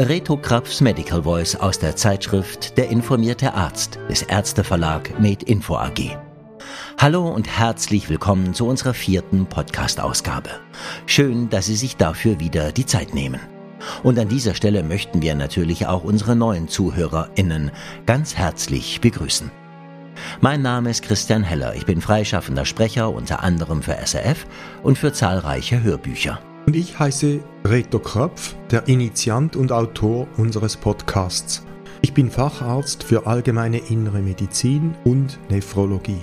Reto Krapfs Medical Voice aus der Zeitschrift Der informierte Arzt des Ärzteverlag Med Info AG. Hallo und herzlich willkommen zu unserer vierten Podcast-Ausgabe. Schön, dass Sie sich dafür wieder die Zeit nehmen. Und an dieser Stelle möchten wir natürlich auch unsere neuen ZuhörerInnen ganz herzlich begrüßen. Mein Name ist Christian Heller. Ich bin freischaffender Sprecher unter anderem für SRF und für zahlreiche Hörbücher. Und ich heiße Reto Kröpf, der Initiant und Autor unseres Podcasts. Ich bin Facharzt für allgemeine innere Medizin und Nephrologie.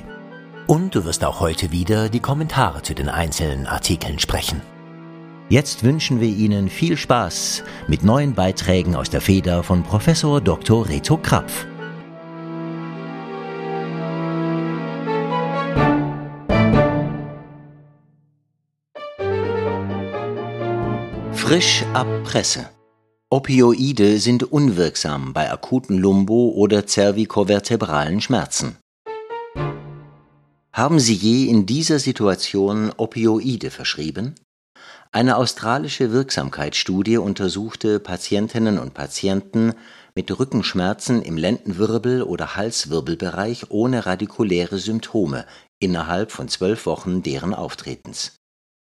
Und du wirst auch heute wieder die Kommentare zu den einzelnen Artikeln sprechen. Jetzt wünschen wir Ihnen viel Spaß mit neuen Beiträgen aus der Feder von Professor Dr. Reto Krapf. Frisch ab Presse. Opioide sind unwirksam bei akuten Lumbo- oder cervicovertebralen Schmerzen. Haben Sie je in dieser Situation Opioide verschrieben? Eine australische Wirksamkeitsstudie untersuchte Patientinnen und Patienten mit Rückenschmerzen im Lendenwirbel oder Halswirbelbereich ohne radikuläre Symptome innerhalb von zwölf Wochen deren Auftretens.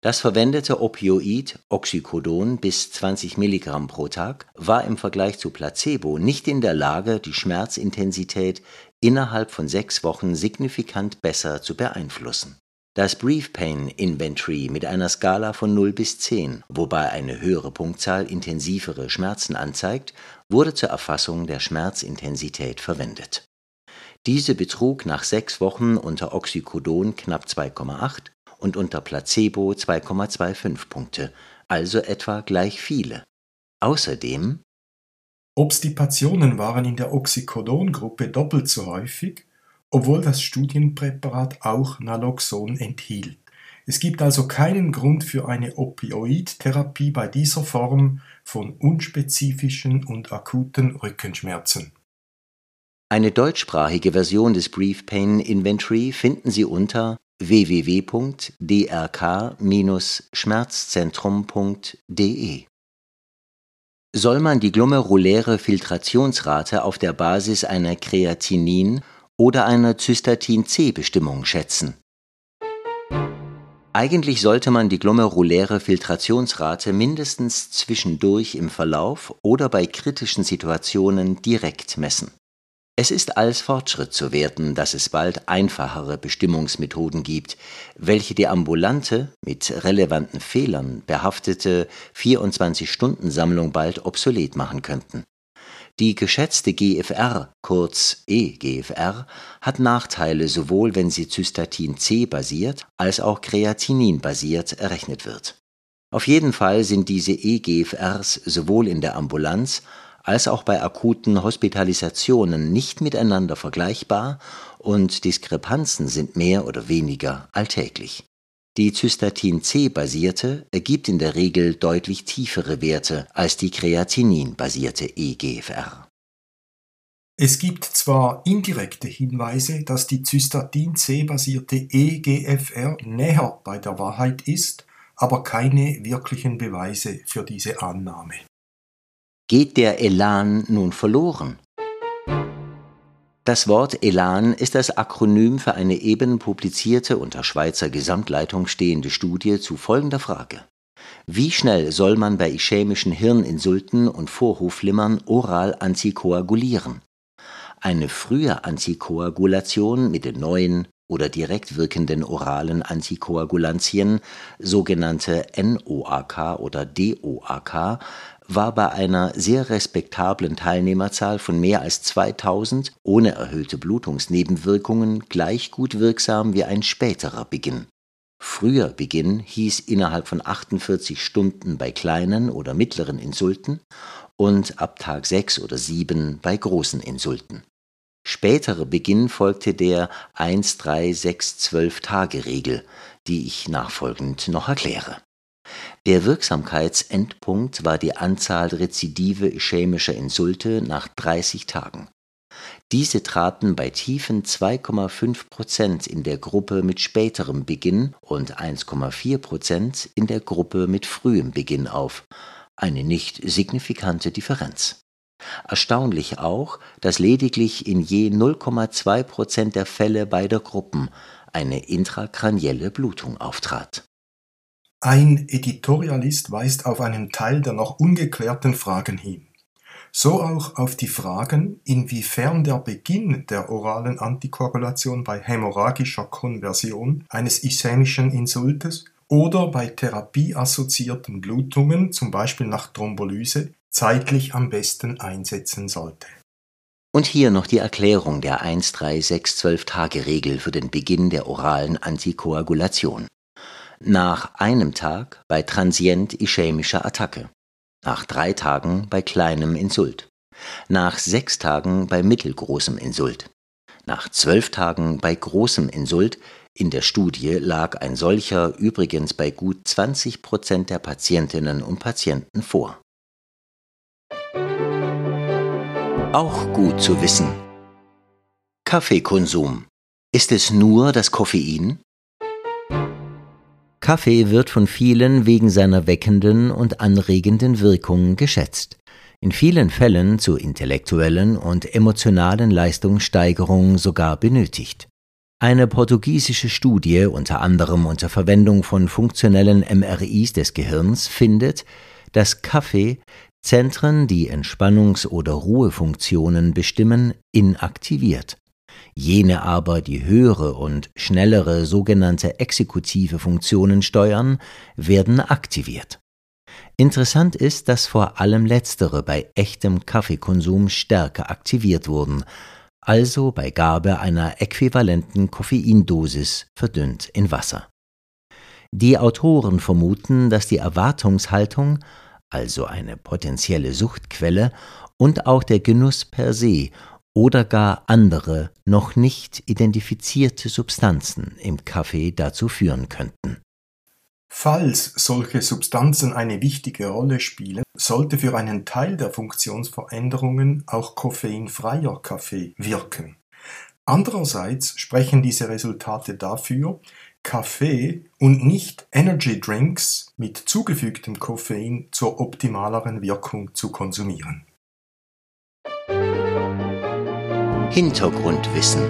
Das verwendete Opioid Oxycodon bis 20 Milligramm pro Tag war im Vergleich zu Placebo nicht in der Lage, die Schmerzintensität innerhalb von sechs Wochen signifikant besser zu beeinflussen. Das Brief Pain Inventory mit einer Skala von 0 bis 10, wobei eine höhere Punktzahl intensivere Schmerzen anzeigt, wurde zur Erfassung der Schmerzintensität verwendet. Diese betrug nach sechs Wochen unter Oxycodon knapp 2,8 und unter Placebo 2,25 Punkte, also etwa gleich viele. Außerdem Obstipationen waren in der Oxycodon-Gruppe doppelt so häufig, obwohl das Studienpräparat auch Naloxon enthielt. Es gibt also keinen Grund für eine Opioidtherapie bei dieser Form von unspezifischen und akuten Rückenschmerzen. Eine deutschsprachige Version des Brief Pain Inventory finden Sie unter www.drk-schmerzzentrum.de Soll man die glomeruläre Filtrationsrate auf der Basis einer Kreatinin oder einer Cystatin-C-Bestimmung schätzen? Eigentlich sollte man die glomeruläre Filtrationsrate mindestens zwischendurch im Verlauf oder bei kritischen Situationen direkt messen. Es ist als Fortschritt zu werten, dass es bald einfachere Bestimmungsmethoden gibt, welche die ambulante, mit relevanten Fehlern behaftete 24-Stunden-Sammlung bald obsolet machen könnten. Die geschätzte GFR, kurz eGFR, hat Nachteile sowohl wenn sie Cystatin C basiert als auch Kreatinin basiert errechnet wird. Auf jeden Fall sind diese eGFRs sowohl in der Ambulanz als auch bei akuten Hospitalisationen nicht miteinander vergleichbar und Diskrepanzen sind mehr oder weniger alltäglich. Die Cystatin-C-basierte ergibt in der Regel deutlich tiefere Werte als die Kreatinin-basierte eGFR. Es gibt zwar indirekte Hinweise, dass die Cystatin-C-basierte eGFR näher bei der Wahrheit ist, aber keine wirklichen Beweise für diese Annahme. Geht der Elan nun verloren? Das Wort Elan ist das Akronym für eine eben publizierte unter Schweizer Gesamtleitung stehende Studie zu folgender Frage. Wie schnell soll man bei ischämischen Hirninsulten und Vorhofflimmern oral antikoagulieren? Eine frühe Antikoagulation mit den neuen oder direkt wirkenden oralen Antikoagulantien, sogenannte NOAK oder DOAK, war bei einer sehr respektablen Teilnehmerzahl von mehr als 2000 ohne erhöhte Blutungsnebenwirkungen gleich gut wirksam wie ein späterer Beginn. Früher Beginn hieß innerhalb von 48 Stunden bei kleinen oder mittleren Insulten und ab Tag 6 oder 7 bei großen Insulten. Spätere Beginn folgte der 1, 3, 6, 12 Tage Regel, die ich nachfolgend noch erkläre. Der Wirksamkeitsendpunkt war die Anzahl Rezidive ischämischer Insulte nach 30 Tagen. Diese traten bei tiefen 2,5 Prozent in der Gruppe mit späterem Beginn und 1,4 Prozent in der Gruppe mit frühem Beginn auf, eine nicht signifikante Differenz. Erstaunlich auch, dass lediglich in je 0,2 Prozent der Fälle beider Gruppen eine intrakranielle Blutung auftrat. Ein Editorialist weist auf einen Teil der noch ungeklärten Fragen hin. So auch auf die Fragen, inwiefern der Beginn der oralen Antikoagulation bei hämorrhagischer Konversion eines ischämischen Insultes oder bei therapieassoziierten Blutungen, zum Beispiel nach Thrombolyse, zeitlich am besten einsetzen sollte. Und hier noch die Erklärung der 1-3-6-12-Tage-Regel für den Beginn der oralen Antikoagulation. Nach einem Tag bei transient ischämischer Attacke, nach drei Tagen bei kleinem Insult, nach sechs Tagen bei mittelgroßem Insult, nach zwölf Tagen bei großem Insult in der Studie lag ein solcher übrigens bei gut 20 Prozent der Patientinnen und Patienten vor. Auch gut zu wissen. Kaffeekonsum. Ist es nur das Koffein? Kaffee wird von vielen wegen seiner weckenden und anregenden Wirkung geschätzt. In vielen Fällen zur intellektuellen und emotionalen Leistungssteigerung sogar benötigt. Eine portugiesische Studie, unter anderem unter Verwendung von funktionellen MRIs des Gehirns, findet, dass Kaffee Zentren, die Entspannungs- oder Ruhefunktionen bestimmen, inaktiviert. Jene aber, die höhere und schnellere sogenannte exekutive Funktionen steuern, werden aktiviert. Interessant ist, dass vor allem letztere bei echtem Kaffeekonsum stärker aktiviert wurden, also bei Gabe einer äquivalenten Koffeindosis verdünnt in Wasser. Die Autoren vermuten, dass die Erwartungshaltung, also eine potenzielle Suchtquelle, und auch der Genuss per se oder gar andere noch nicht identifizierte Substanzen im Kaffee dazu führen könnten. Falls solche Substanzen eine wichtige Rolle spielen, sollte für einen Teil der Funktionsveränderungen auch koffeinfreier Kaffee wirken. Andererseits sprechen diese Resultate dafür, Kaffee und nicht Energy Drinks mit zugefügtem Koffein zur optimaleren Wirkung zu konsumieren. Hintergrundwissen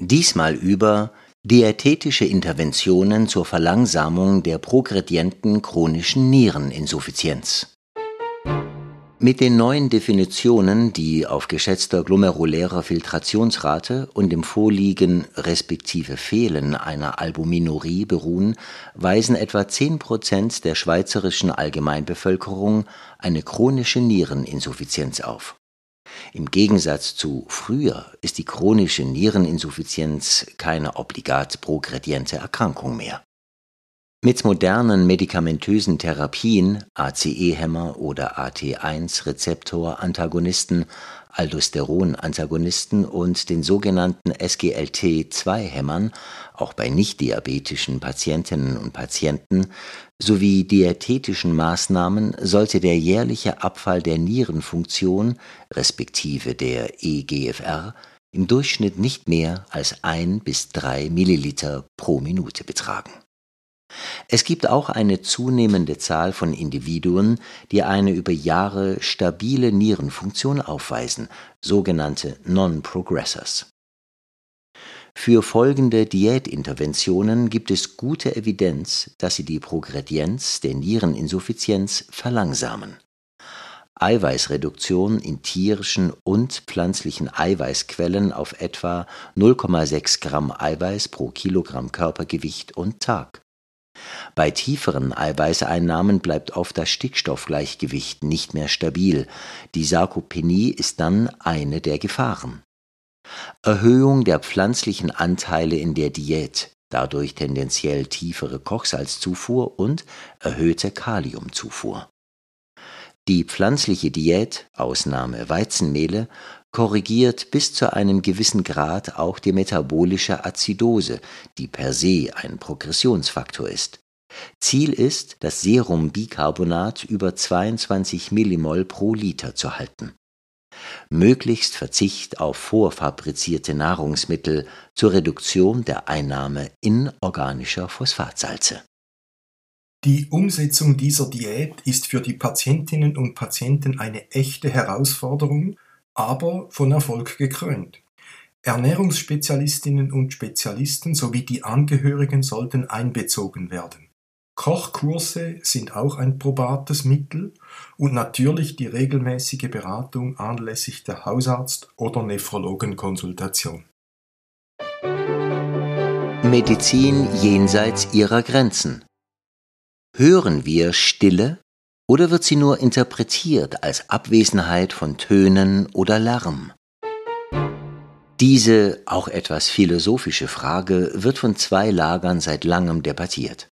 Diesmal über Diätetische Interventionen zur Verlangsamung der progredienten chronischen Niereninsuffizienz. Mit den neuen Definitionen, die auf geschätzter glomerulärer Filtrationsrate und dem Vorliegen respektive Fehlen einer Albuminurie beruhen, weisen etwa 10 Prozent der schweizerischen Allgemeinbevölkerung eine chronische Niereninsuffizienz auf im Gegensatz zu früher ist die chronische Niereninsuffizienz keine obligat progrediente Erkrankung mehr. Mit modernen medikamentösen Therapien, ACE-Hämmer oder AT1-Rezeptor-Antagonisten, Aldosteron-Antagonisten und den sogenannten SGLT2-Hämmern, auch bei nichtdiabetischen Patientinnen und Patienten, sowie diätetischen Maßnahmen sollte der jährliche Abfall der Nierenfunktion respektive der eGFR im Durchschnitt nicht mehr als ein bis drei Milliliter pro Minute betragen. Es gibt auch eine zunehmende Zahl von Individuen, die eine über Jahre stabile Nierenfunktion aufweisen, sogenannte Non-Progressors. Für folgende Diätinterventionen gibt es gute Evidenz, dass sie die Progredienz der Niereninsuffizienz verlangsamen. Eiweißreduktion in tierischen und pflanzlichen Eiweißquellen auf etwa 0,6 Gramm Eiweiß pro Kilogramm Körpergewicht und Tag. Bei tieferen Eiweißeinnahmen bleibt oft das Stickstoffgleichgewicht nicht mehr stabil. Die Sarkopenie ist dann eine der Gefahren. Erhöhung der pflanzlichen Anteile in der Diät, dadurch tendenziell tiefere Kochsalzzufuhr und erhöhte Kaliumzufuhr. Die pflanzliche Diät, Ausnahme Weizenmehle, korrigiert bis zu einem gewissen Grad auch die metabolische Azidose, die per se ein Progressionsfaktor ist. Ziel ist, das Serumbicarbonat über 22 Millimol pro Liter zu halten. Möglichst Verzicht auf vorfabrizierte Nahrungsmittel zur Reduktion der Einnahme inorganischer Phosphatsalze Die Umsetzung dieser Diät ist für die Patientinnen und Patienten eine echte Herausforderung, aber von Erfolg gekrönt. Ernährungsspezialistinnen und Spezialisten sowie die Angehörigen sollten einbezogen werden. Kochkurse sind auch ein probates Mittel und natürlich die regelmäßige Beratung anlässlich der Hausarzt- oder Nephrologenkonsultation. Medizin jenseits ihrer Grenzen. Hören wir Stille oder wird sie nur interpretiert als Abwesenheit von Tönen oder Lärm? Diese auch etwas philosophische Frage wird von zwei Lagern seit langem debattiert.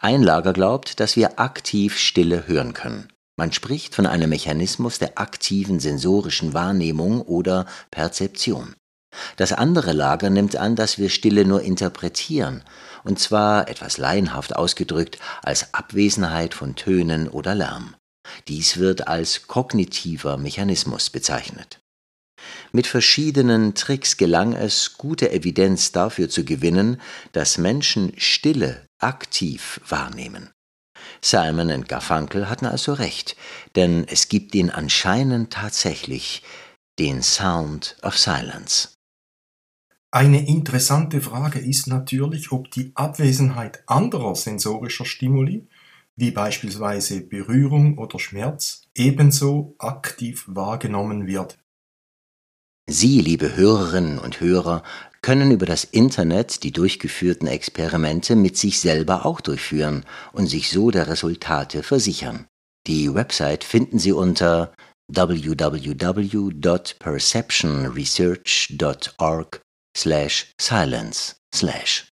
Ein Lager glaubt, dass wir aktiv Stille hören können. Man spricht von einem Mechanismus der aktiven sensorischen Wahrnehmung oder Perzeption. Das andere Lager nimmt an, dass wir Stille nur interpretieren, und zwar etwas laienhaft ausgedrückt als Abwesenheit von Tönen oder Lärm. Dies wird als kognitiver Mechanismus bezeichnet. Mit verschiedenen Tricks gelang es, gute Evidenz dafür zu gewinnen, dass Menschen Stille aktiv wahrnehmen. Simon und Garfunkel hatten also recht, denn es gibt ihn anscheinend tatsächlich, den Sound of Silence. Eine interessante Frage ist natürlich, ob die Abwesenheit anderer sensorischer Stimuli, wie beispielsweise Berührung oder Schmerz, ebenso aktiv wahrgenommen wird. Sie, liebe Hörerinnen und Hörer, können über das Internet die durchgeführten Experimente mit sich selber auch durchführen und sich so der Resultate versichern. Die Website finden Sie unter www.perceptionresearch.org slash silence slash.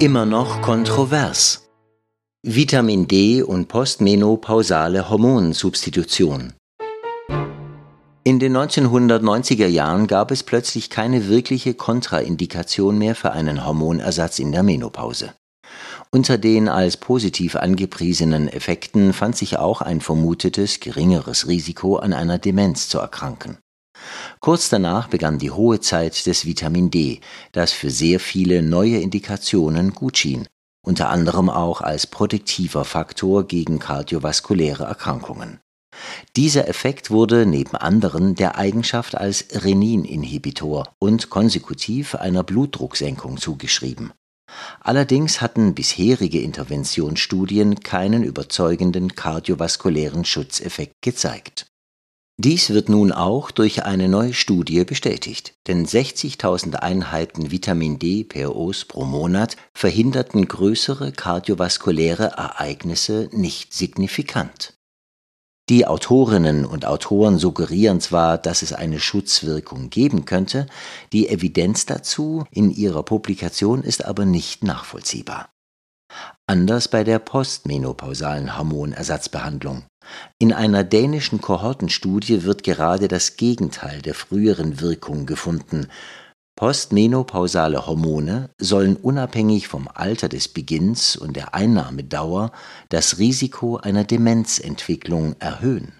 Immer noch kontrovers. Vitamin D und postmenopausale Hormonsubstitution. In den 1990er Jahren gab es plötzlich keine wirkliche Kontraindikation mehr für einen Hormonersatz in der Menopause. Unter den als positiv angepriesenen Effekten fand sich auch ein vermutetes geringeres Risiko an einer Demenz zu erkranken. Kurz danach begann die hohe Zeit des Vitamin D, das für sehr viele neue Indikationen gut schien, unter anderem auch als protektiver Faktor gegen kardiovaskuläre Erkrankungen. Dieser Effekt wurde neben anderen der Eigenschaft als Renin-Inhibitor und konsekutiv einer Blutdrucksenkung zugeschrieben. Allerdings hatten bisherige Interventionsstudien keinen überzeugenden kardiovaskulären Schutzeffekt gezeigt. Dies wird nun auch durch eine neue Studie bestätigt, denn 60.000 Einheiten Vitamin D per Os pro Monat verhinderten größere kardiovaskuläre Ereignisse nicht signifikant. Die Autorinnen und Autoren suggerieren zwar, dass es eine Schutzwirkung geben könnte, die Evidenz dazu in ihrer Publikation ist aber nicht nachvollziehbar. Anders bei der postmenopausalen Hormonersatzbehandlung. In einer dänischen Kohortenstudie wird gerade das Gegenteil der früheren Wirkung gefunden, Postmenopausale Hormone sollen unabhängig vom Alter des Beginns und der Einnahmedauer das Risiko einer Demenzentwicklung erhöhen.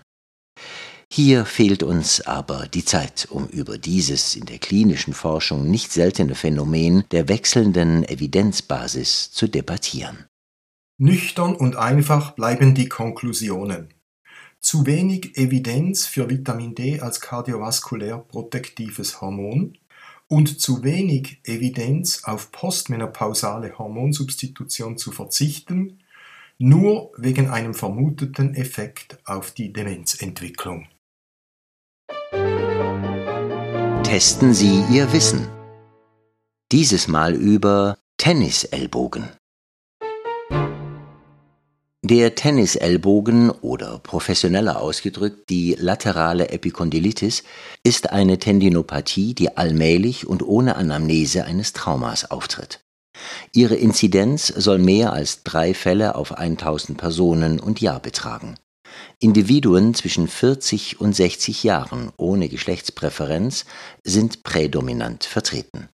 Hier fehlt uns aber die Zeit, um über dieses in der klinischen Forschung nicht seltene Phänomen der wechselnden Evidenzbasis zu debattieren. Nüchtern und einfach bleiben die Konklusionen. Zu wenig Evidenz für Vitamin D als kardiovaskulär protektives Hormon, und zu wenig Evidenz auf postmenopausale Hormonsubstitution zu verzichten, nur wegen einem vermuteten Effekt auf die Demenzentwicklung. Testen Sie Ihr Wissen. Dieses Mal über Tennisellbogen. Der Tennisellbogen oder professioneller ausgedrückt die laterale Epikondylitis ist eine Tendinopathie, die allmählich und ohne Anamnese eines Traumas auftritt. Ihre Inzidenz soll mehr als drei Fälle auf 1000 Personen und Jahr betragen. Individuen zwischen 40 und 60 Jahren ohne Geschlechtspräferenz sind prädominant vertreten.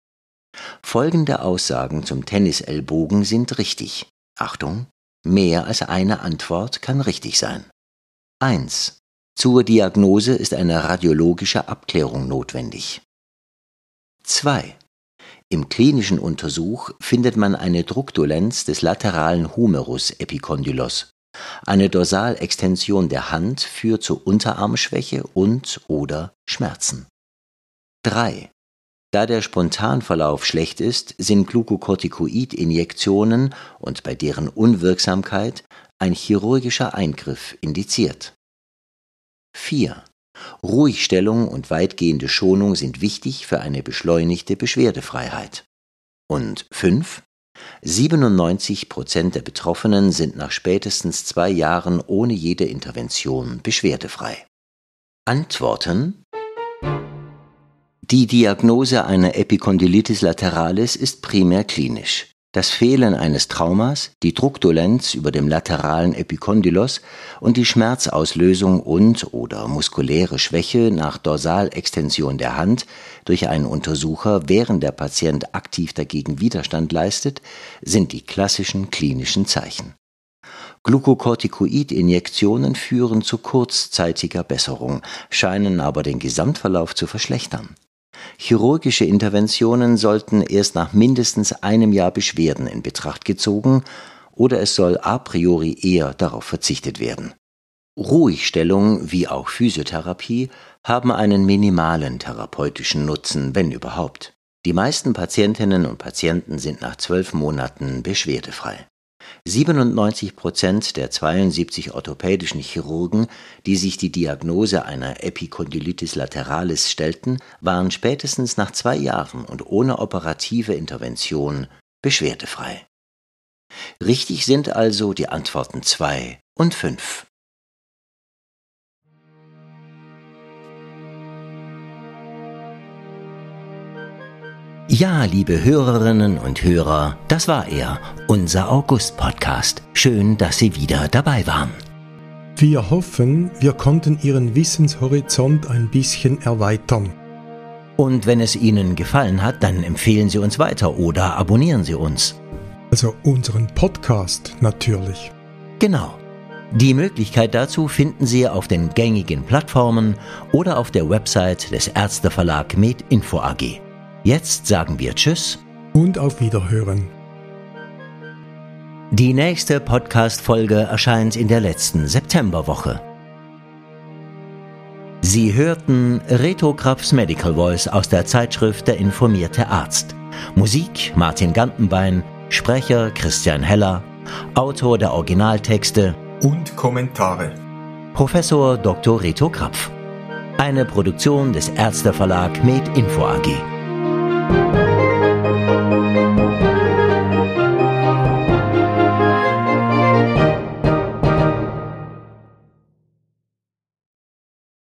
Folgende Aussagen zum Tennisellbogen sind richtig. Achtung, Mehr als eine Antwort kann richtig sein. 1. Zur Diagnose ist eine radiologische Abklärung notwendig. 2. Im klinischen Untersuch findet man eine Druckdolenz des lateralen Humerus Epicondylos. Eine Dorsalextension der Hand führt zu Unterarmschwäche und/oder Schmerzen. 3. Da der Spontanverlauf schlecht ist, sind Glukokortikoid-Injektionen und bei deren Unwirksamkeit ein chirurgischer Eingriff indiziert. 4. Ruhigstellung und weitgehende Schonung sind wichtig für eine beschleunigte Beschwerdefreiheit. Und 5. 97 Prozent der Betroffenen sind nach spätestens zwei Jahren ohne jede Intervention beschwerdefrei. Antworten Die Diagnose einer Epikondylitis lateralis ist primär klinisch. Das Fehlen eines Traumas, die Druckdolenz über dem lateralen Epikondylos und die Schmerzauslösung und/oder muskuläre Schwäche nach Dorsalextension der Hand durch einen Untersucher, während der Patient aktiv dagegen Widerstand leistet, sind die klassischen klinischen Zeichen. Glukokortikoid-Injektionen führen zu kurzzeitiger Besserung, scheinen aber den Gesamtverlauf zu verschlechtern Chirurgische Interventionen sollten erst nach mindestens einem Jahr Beschwerden in Betracht gezogen oder es soll a priori eher darauf verzichtet werden. Ruhigstellung wie auch Physiotherapie haben einen minimalen therapeutischen Nutzen, wenn überhaupt. Die meisten Patientinnen und Patienten sind nach zwölf Monaten beschwerdefrei 97 Prozent der 72 orthopädischen Chirurgen, die sich die Diagnose einer Epikondylitis lateralis stellten, waren spätestens nach zwei Jahren und ohne operative Intervention beschwerdefrei. Richtig sind also die Antworten 2 und 5. Ja, liebe Hörerinnen und Hörer, das war er, unser August-Podcast. Schön, dass Sie wieder dabei waren. Wir hoffen, wir konnten Ihren Wissenshorizont ein bisschen erweitern. Und wenn es Ihnen gefallen hat, dann empfehlen Sie uns weiter oder abonnieren Sie uns. Also unseren Podcast natürlich. Genau. Die Möglichkeit dazu finden Sie auf den gängigen Plattformen oder auf der Website des Ärzteverlag MedInfo AG. Jetzt sagen wir Tschüss und auf Wiederhören. Die nächste Podcast-Folge erscheint in der letzten Septemberwoche. Sie hörten Reto Krabs Medical Voice aus der Zeitschrift Der informierte Arzt. Musik Martin Gantenbein, Sprecher Christian Heller, Autor der Originaltexte und Kommentare Professor Dr. Reto Krapf. Eine Produktion des Ärzteverlag Med Info AG. Thank you